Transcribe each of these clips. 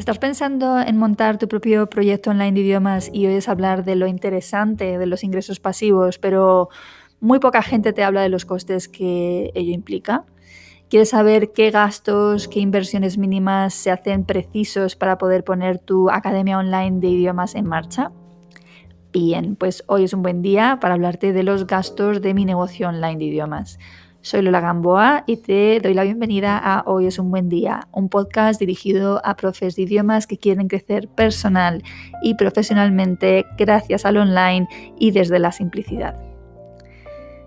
¿Estás pensando en montar tu propio proyecto online de idiomas y oyes hablar de lo interesante de los ingresos pasivos, pero muy poca gente te habla de los costes que ello implica? ¿Quieres saber qué gastos, qué inversiones mínimas se hacen precisos para poder poner tu academia online de idiomas en marcha? Bien, pues hoy es un buen día para hablarte de los gastos de mi negocio online de idiomas. Soy Lola Gamboa y te doy la bienvenida a Hoy es un buen día, un podcast dirigido a profes de idiomas que quieren crecer personal y profesionalmente gracias al online y desde la simplicidad.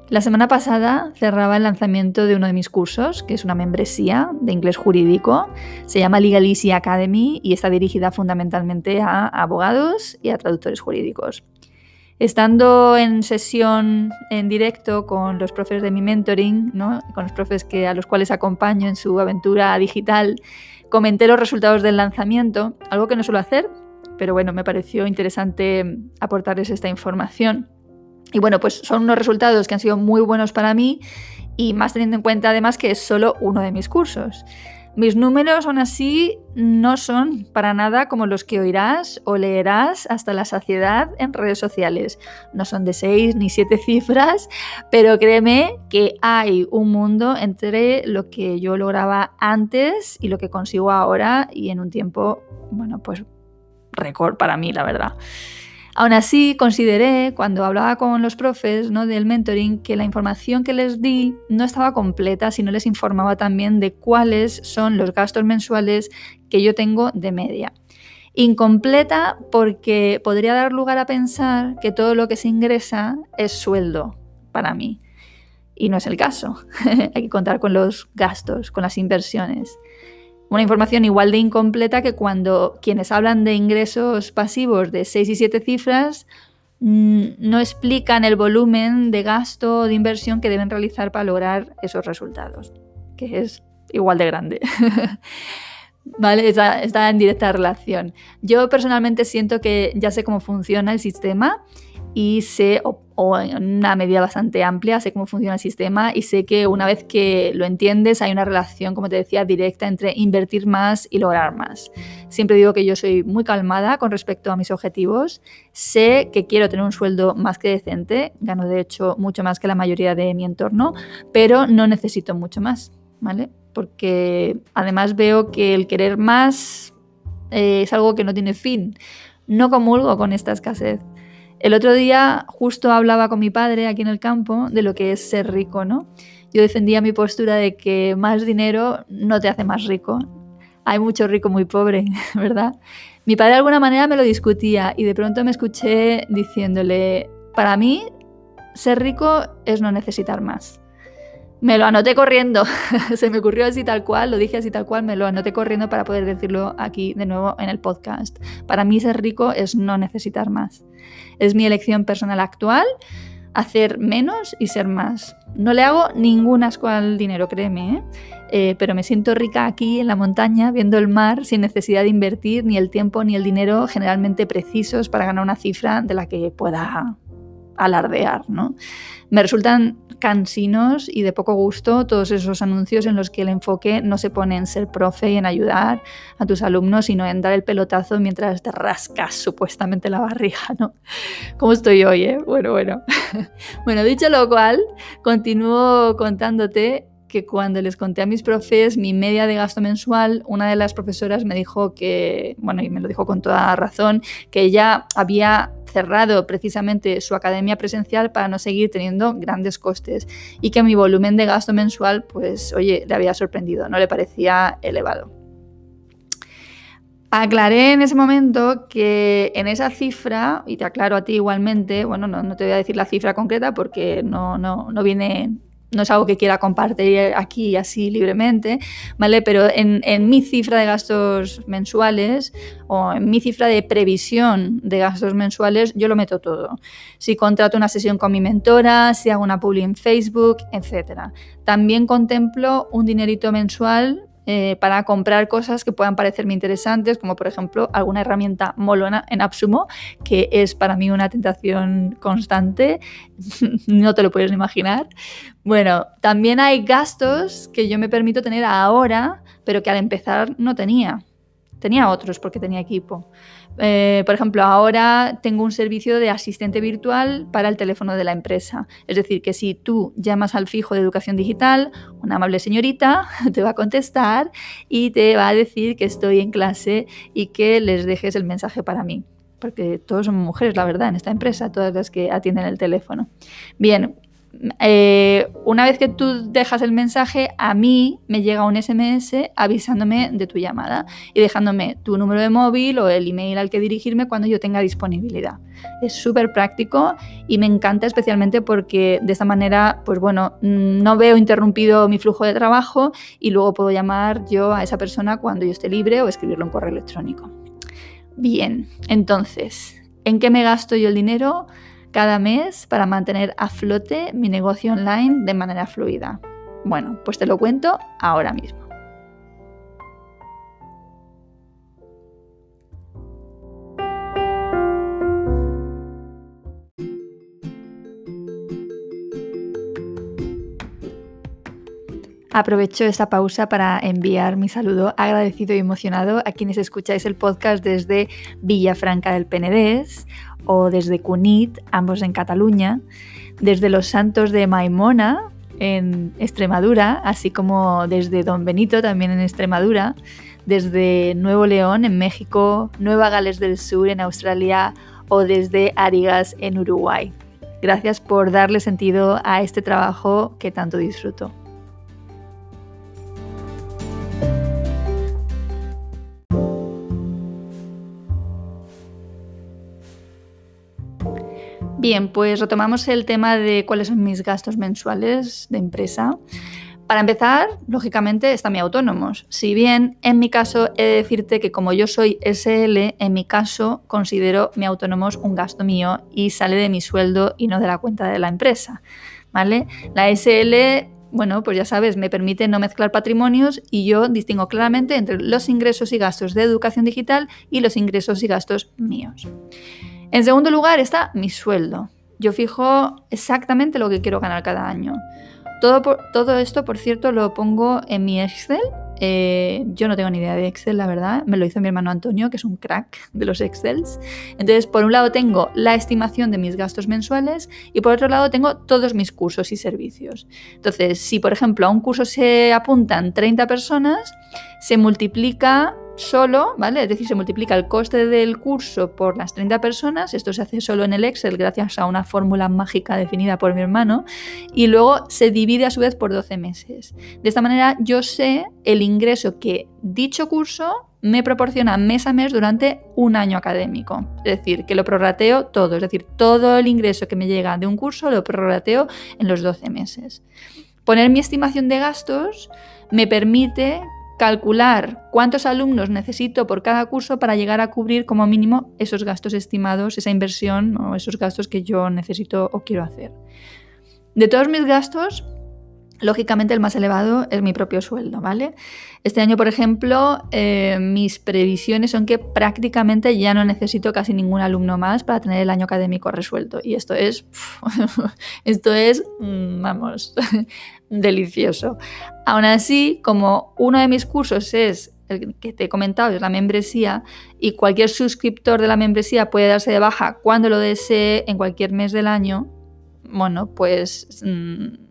La semana pasada cerraba el lanzamiento de uno de mis cursos, que es una membresía de inglés jurídico. Se llama Legal Easy Academy y está dirigida fundamentalmente a abogados y a traductores jurídicos. Estando en sesión en directo con los profes de mi mentoring, con los profes que, a los cuales acompaño en su aventura digital, comenté los resultados del lanzamiento, algo que no suelo hacer, pero bueno, me pareció interesante aportarles esta información. Y bueno, pues son unos resultados que han sido muy buenos para mí y más teniendo en cuenta además que es solo uno de mis cursos. Mis números aún así no son para nada como los que oirás o leerás hasta la saciedad en redes sociales. No son de seis ni siete cifras, pero créeme que hay un mundo entre lo que yo lograba antes y lo que consigo ahora y en un tiempo, bueno, pues récord para mí, la verdad. Aún así, consideré, cuando hablaba con los profes ¿no? del mentoring, que la información que les di no estaba completa si no les informaba también de cuáles son los gastos mensuales que yo tengo de media. Incompleta porque podría dar lugar a pensar que todo lo que se ingresa es sueldo para mí. Y no es el caso. Hay que contar con los gastos, con las inversiones. Una información igual de incompleta que cuando quienes hablan de ingresos pasivos de 6 y 7 cifras mm, no explican el volumen de gasto o de inversión que deben realizar para lograr esos resultados, que es igual de grande. ¿Vale? Está, está, en directa relación. Yo personalmente siento que ya sé cómo funciona el sistema y sé, o, en una medida bastante amplia, sé cómo funciona el sistema y sé que una vez que lo entiendes hay una relación, como te decía, directa entre invertir más y lograr más. Siempre digo que yo soy muy calmada con respecto a mis objetivos, sé que quiero tener un sueldo más que decente, gano de hecho mucho más que la mayoría de mi entorno, pero no necesito mucho más, ¿vale? Porque además veo que el querer más eh, es algo que no tiene fin. No comulgo con esta escasez. El otro día justo hablaba con mi padre aquí en el campo de lo que es ser rico, ¿no? Yo defendía mi postura de que más dinero no te hace más rico. Hay mucho rico muy pobre, ¿verdad? Mi padre de alguna manera me lo discutía y de pronto me escuché diciéndole, para mí, ser rico es no necesitar más. Me lo anoté corriendo, se me ocurrió así tal cual, lo dije así tal cual, me lo anoté corriendo para poder decirlo aquí de nuevo en el podcast. Para mí ser rico es no necesitar más. Es mi elección personal actual, hacer menos y ser más. No le hago ningún asco al dinero, créeme, ¿eh? Eh, pero me siento rica aquí en la montaña, viendo el mar, sin necesidad de invertir ni el tiempo ni el dinero generalmente precisos para ganar una cifra de la que pueda alardear, ¿no? Me resultan cansinos y de poco gusto todos esos anuncios en los que el enfoque no se pone en ser profe y en ayudar a tus alumnos, sino en dar el pelotazo mientras te rascas supuestamente la barriga, ¿no? ¿Cómo estoy hoy, eh? Bueno, bueno. bueno, dicho lo cual, continúo contándote que cuando les conté a mis profes mi media de gasto mensual, una de las profesoras me dijo que, bueno, y me lo dijo con toda razón, que ella había cerrado precisamente su academia presencial para no seguir teniendo grandes costes y que mi volumen de gasto mensual, pues, oye, le había sorprendido, no le parecía elevado. Aclaré en ese momento que en esa cifra, y te aclaro a ti igualmente, bueno, no, te voy a decir la cifra concreta porque no, no, no viene no es algo que quiera compartir aquí así libremente, ¿vale? Pero en, mi cifra de gastos mensuales o en mi cifra de previsión de gastos mensuales, yo lo meto todo. Si contrato una sesión con mi mentora, si hago una publi en Facebook, etc. También contemplo un dinerito mensual eh, para comprar cosas que puedan parecerme interesantes, como por ejemplo alguna herramienta molona en Absumo, que es para mí una tentación constante, no te lo puedes imaginar. Bueno, también hay gastos que yo me permito tener ahora, pero que al empezar no tenía. Tenía otros porque tenía equipo. Eh, por ejemplo, ahora tengo un servicio de asistente virtual para el teléfono de la empresa. Es decir, que si tú llamas al fijo de educación digital, una amable señorita te va a contestar y te va a decir que estoy en clase y que les dejes el mensaje para mí. Porque todos son mujeres, la verdad, en esta empresa, todas las que atienden el teléfono. Bien, eh, una vez que tú dejas el mensaje, a mí me llega un SMS avisándome de tu llamada y dejándome tu número de móvil o el email al que dirigirme cuando yo tenga disponibilidad. Es súper práctico y me encanta especialmente porque de esta manera, pues bueno, no veo interrumpido mi flujo de trabajo y luego puedo llamar yo a esa persona cuando yo esté libre o escribirlo en correo electrónico. Bien, entonces, ¿en qué me gasto yo el dinero? Cada mes para mantener a flote mi negocio online de manera fluida. Bueno, pues te lo cuento ahora mismo. Aprovecho esta pausa para enviar mi saludo agradecido y emocionado a quienes escucháis el podcast desde Villafranca del Penedés o desde Cunit, ambos en Cataluña, desde los Santos de Maimona en Extremadura, así como desde Don Benito también en Extremadura, desde Nuevo León en México, Nueva Gales del Sur en Australia o desde Arigas en Uruguay. Gracias por darle sentido a este trabajo que tanto disfruto. Bien, pues retomamos el tema de cuáles son mis gastos mensuales de empresa. Para empezar, lógicamente, está mi autónomos. Si bien en mi caso he de decirte que como yo soy SL, en mi caso considero mi autónomos un gasto mío y sale de mi sueldo y no de la cuenta de la empresa. ¿Vale? La SL bueno, pues ya sabes, me permite no mezclar patrimonios y yo distingo claramente entre los ingresos y gastos de educación digital y los ingresos y gastos míos. En segundo lugar está mi sueldo. Yo fijo exactamente lo que quiero ganar cada año. Todo, esto, por cierto, lo pongo en mi Excel. Eh, yo no tengo ni idea de Excel, la verdad. Me lo hizo mi hermano Antonio, que es un crack de los Excels. Entonces, por un lado tengo la estimación de mis gastos mensuales y por otro lado tengo todos mis cursos y servicios. Entonces, si por ejemplo a un curso se apuntan 30 personas, se multiplica solo, ¿vale? Es decir, se multiplica el coste del curso por las 30 personas, esto se hace solo en el Excel gracias a una fórmula mágica definida por mi hermano, y luego se divide a su vez por 12 meses. De esta manera yo sé el ingreso que dicho curso me proporciona mes a mes durante un año académico. Es decir, que lo prorrateo todo, es decir, todo el ingreso que me llega de un curso lo prorrateo en los 12 meses. Poner mi estimación de gastos me permite calcular cuántos alumnos necesito por cada curso para llegar a cubrir como mínimo esos gastos estimados, esa inversión o esos gastos que yo necesito o quiero hacer. De todos mis gastos, Lógicamente el más elevado es mi propio sueldo, ¿vale? Este año, por ejemplo, eh, mis previsiones son que prácticamente ya no necesito casi ningún alumno más para tener el año académico resuelto. Y esto es, esto es, mm, vamos, delicioso. Aún así, como uno de mis cursos es el que te he comentado, es la membresía, y cualquier suscriptor de la membresía puede darse de baja cuando lo desee en cualquier mes del año, bueno, pues... Mm,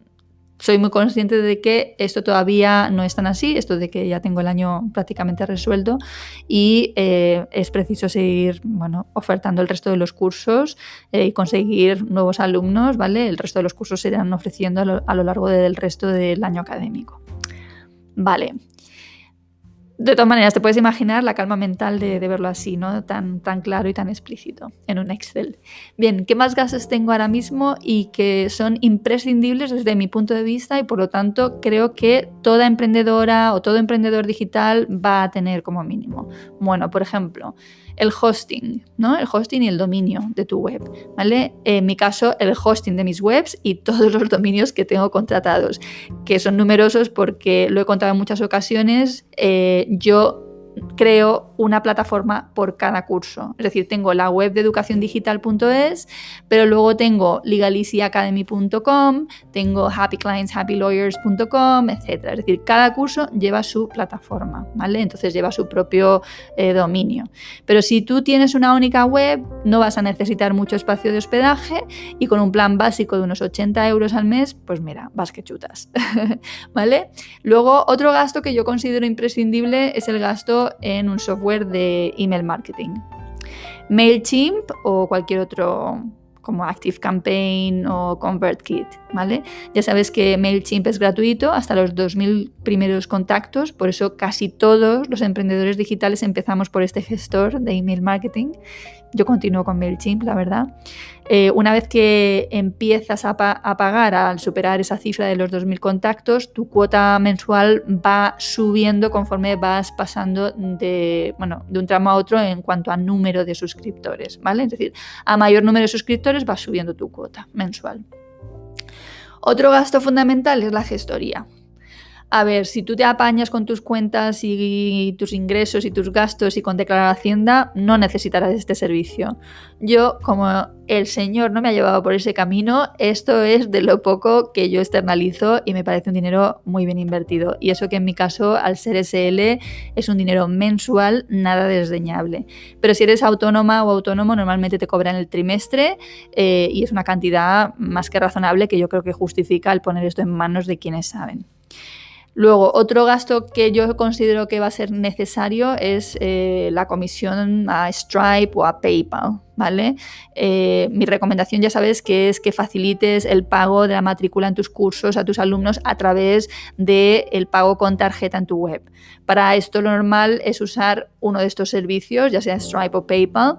soy muy consciente de que esto todavía no es tan así, esto de que ya tengo el año prácticamente resuelto y eh, es preciso seguir bueno, ofertando el resto de los cursos eh, y conseguir nuevos alumnos, ¿vale? El resto de los cursos se irán ofreciendo a lo, a lo largo del resto del año académico. Vale. De todas maneras, te puedes imaginar la calma mental de, verlo así, ¿no? Tan, tan claro y tan explícito en un Excel. Bien, ¿qué más gastos tengo ahora mismo y que son imprescindibles desde mi punto de vista y por lo tanto creo que toda emprendedora o todo emprendedor digital va a tener como mínimo? Bueno, por ejemplo, el hosting, ¿no? El hosting y el dominio de tu web, ¿vale? En mi caso, el hosting de mis webs y todos los dominios que tengo contratados, que son numerosos porque lo he contado en muchas ocasiones. Eh, yo creo una plataforma por cada curso. Es decir, tengo la web de educaciondigital.es, pero luego tengo legalisiacademy.com, tengo happyclientshappylawyers.com, etc. Es decir, cada curso lleva su plataforma, ¿vale? Entonces lleva su propio eh, dominio. Pero si tú tienes una única web, no vas a necesitar mucho espacio de hospedaje y con un plan básico de unos 80 euros al mes, pues mira, vas que chutas, ¿vale? Luego, otro gasto que yo considero imprescindible es el gasto en un software de email marketing. MailChimp o cualquier otro como ActiveCampaign o ConvertKit, ¿vale? Ya sabes que MailChimp es gratuito hasta los 2.000 primeros contactos, por eso casi todos los emprendedores digitales empezamos por este gestor de email marketing yo continúo con MailChimp, la verdad. Eh, una vez que empiezas a, pagar al superar esa cifra de los 2.000 contactos, tu cuota mensual va subiendo conforme vas pasando de, bueno, de un tramo a otro en cuanto a número de suscriptores, ¿vale? Es decir, a mayor número de suscriptores va subiendo tu cuota mensual. Otro gasto fundamental es la gestoría. A ver, si tú te apañas con tus cuentas y tus ingresos y tus gastos y con declarar Hacienda, no necesitarás este servicio. Yo, como el Señor no me ha llevado por ese camino, esto es de lo poco que yo externalizo y me parece un dinero muy bien invertido. Y eso que en mi caso, al ser SL, es un dinero mensual nada desdeñable. Pero si eres autónoma o autónomo, normalmente te cobran el trimestre eh, y es una cantidad más que razonable que yo creo que justifica el poner esto en manos de quienes saben. Luego, otro gasto que yo considero que va a ser necesario es eh, la comisión a Stripe o a PayPal, ¿vale? Eh, mi recomendación ya sabes que es que facilites el pago de la matrícula en tus cursos a tus alumnos a través del pago con tarjeta en tu web. Para esto lo normal es usar uno de estos servicios, ya sea Stripe o PayPal,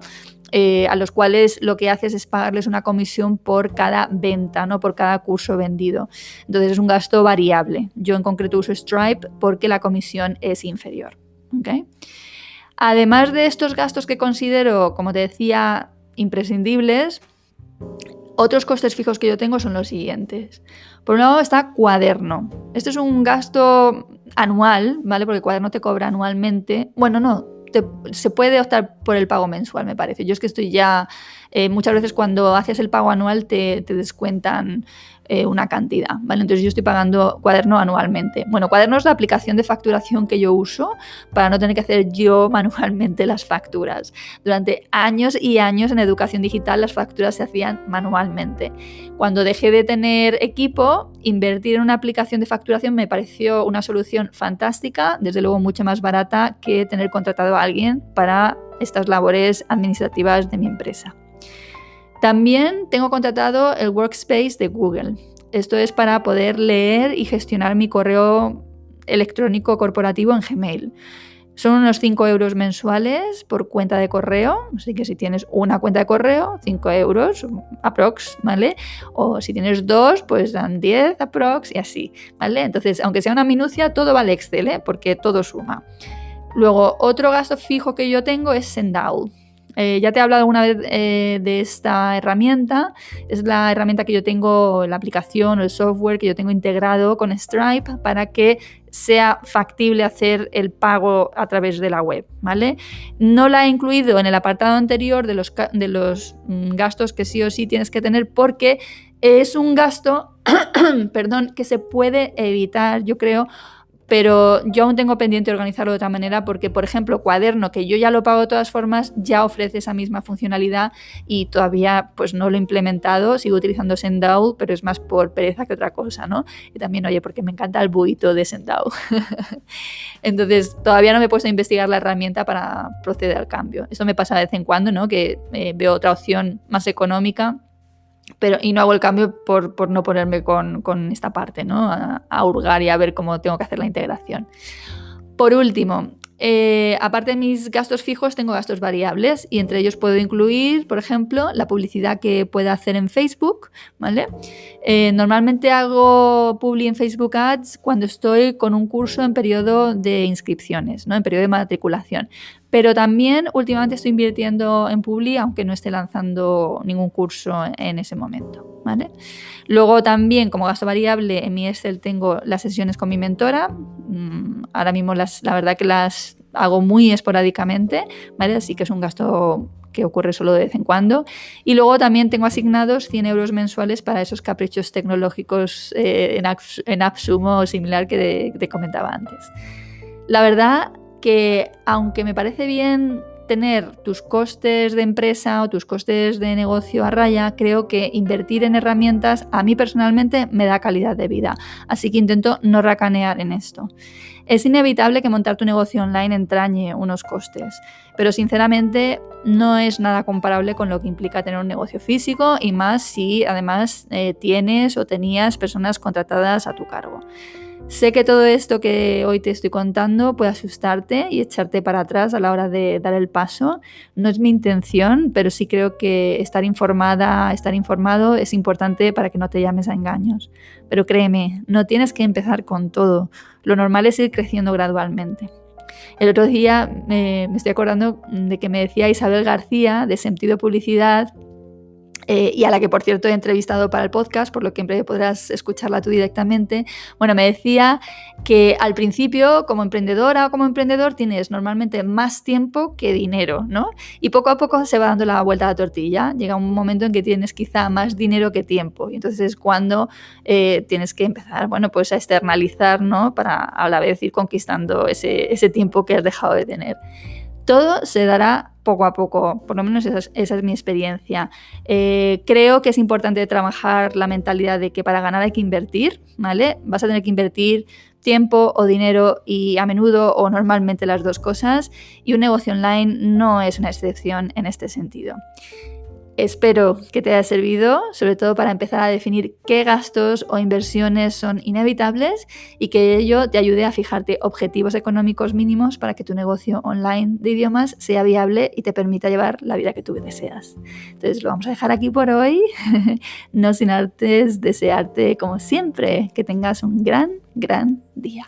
eh, a los cuales lo que haces es pagarles una comisión por cada venta, no por cada curso vendido. Entonces es un gasto variable. Yo en concreto uso Stripe porque la comisión es inferior. Además de estos gastos que considero, como te decía, imprescindibles, otros costes fijos que yo tengo son los siguientes. Por un lado está cuaderno. Este es un gasto anual, ¿vale? Porque cuaderno te cobra anualmente. Bueno, no, se puede optar por el pago mensual, me parece. Yo es que estoy ya, eh, muchas veces cuando haces el pago anual te, te descuentan eh, una cantidad, ¿vale? Entonces yo estoy pagando cuaderno anualmente. Bueno, cuaderno es la aplicación de facturación que yo uso para no tener que hacer yo manualmente las facturas. Durante años y años en educación digital las facturas se hacían manualmente. Cuando dejé de tener equipo, invertir en una aplicación de facturación me pareció una solución fantástica, desde luego mucho más barata que tener contratado a alguien para estas labores administrativas de mi empresa. También tengo contratado el Workspace de Google. Esto es para poder leer y gestionar mi correo electrónico corporativo en Gmail. Son unos 5 euros mensuales por cuenta de correo, así que si tienes una cuenta de correo, 5 euros aprox, ¿vale? O si tienes dos, pues dan 10 aprox y así, ¿vale? Entonces, aunque sea una minucia, todo vale Excel, ¿eh? Porque todo suma. Luego, otro gasto fijo que yo tengo es Sendowl. Eh, ya te he hablado alguna vez eh, de esta herramienta. Es la herramienta que yo tengo, la aplicación o el software que yo tengo integrado con Stripe para que sea factible hacer el pago a través de la web, ¿vale? No la he incluido en el apartado anterior de los, de los mm, gastos que sí o sí tienes que tener porque es un gasto, perdón, que se puede evitar, yo creo, pero yo aún tengo pendiente organizarlo de otra manera porque, por ejemplo, Cuaderno, que yo ya lo pago de todas formas, ya ofrece esa misma funcionalidad y todavía pues no lo he implementado, sigo utilizando Sendow, pero es más por pereza que otra cosa, ¿no? Y también, oye, porque me encanta el buito de Sendow. Entonces, todavía no me he puesto a investigar la herramienta para proceder al cambio. Esto me pasa de vez en cuando, ¿no? Que eh, veo otra opción más económica pero, y no hago el cambio por, no ponerme con, esta parte, ¿no? A, hurgar y a ver cómo tengo que hacer la integración. Por último, Eh, aparte de mis gastos fijos, tengo gastos variables y entre ellos puedo incluir, por ejemplo, la publicidad que pueda hacer en Facebook, ¿vale? Eh, normalmente hago publi en Facebook Ads cuando estoy con un curso en periodo de inscripciones, ¿no? En periodo de matriculación. Pero también últimamente estoy invirtiendo en Publi, aunque no esté lanzando ningún curso en ese momento. ¿vale? Luego también, como gasto variable, en mi Excel tengo las sesiones con mi mentora. Mm, ahora mismo las, la verdad que las hago muy esporádicamente, ¿vale? Así que es un gasto que ocurre solo de vez en cuando. Y luego también tengo asignados 100 euros mensuales para esos caprichos tecnológicos eh, en, Absumo similar que te comentaba antes. La verdad que aunque me parece bien tener tus costes de empresa o tus costes de negocio a raya, creo que invertir en herramientas a mí personalmente me da calidad de vida. Así que intento no racanear en esto. Es inevitable que montar tu negocio online entrañe unos costes, pero sinceramente no es nada comparable con lo que implica tener un negocio físico y más si además eh, tienes o tenías personas contratadas a tu cargo. Sé que todo esto que hoy te estoy contando puede asustarte y echarte para atrás a la hora de dar el paso. No es mi intención, pero sí creo que estar informada, estar informado es importante para que no te llames a engaños. Pero créeme, no tienes que empezar con todo. Lo normal es ir creciendo gradualmente. El otro día eh, me estoy acordando de que me decía Isabel García de Sentido Publicidad eh, y a la que por cierto he entrevistado para el podcast, por lo que en podrás escucharla tú directamente, bueno, me decía que al principio como emprendedora o como emprendedor tienes normalmente más tiempo que dinero, ¿no? Y poco a poco se va dando la vuelta a la tortilla, llega un momento en que tienes quizá más dinero que tiempo y entonces es cuando eh, tienes que empezar, bueno, pues a externalizar, ¿no? Para a la vez ir conquistando ese, ese tiempo que has dejado de tener. Todo se dará poco a poco, por lo menos esa es, mi experiencia. Eh, creo que es importante trabajar la mentalidad de que para ganar hay que invertir, ¿vale? Vas a tener que invertir tiempo o dinero y a menudo o normalmente las dos cosas y un negocio online no es una excepción en este sentido. Espero que te haya servido, sobre todo para empezar a definir qué gastos o inversiones son inevitables y que ello te ayude a fijarte objetivos económicos mínimos para que tu negocio online de idiomas sea viable y te permita llevar la vida que tú deseas. Entonces lo vamos a dejar aquí por hoy, no sin antes desearte como siempre que tengas un gran, gran día.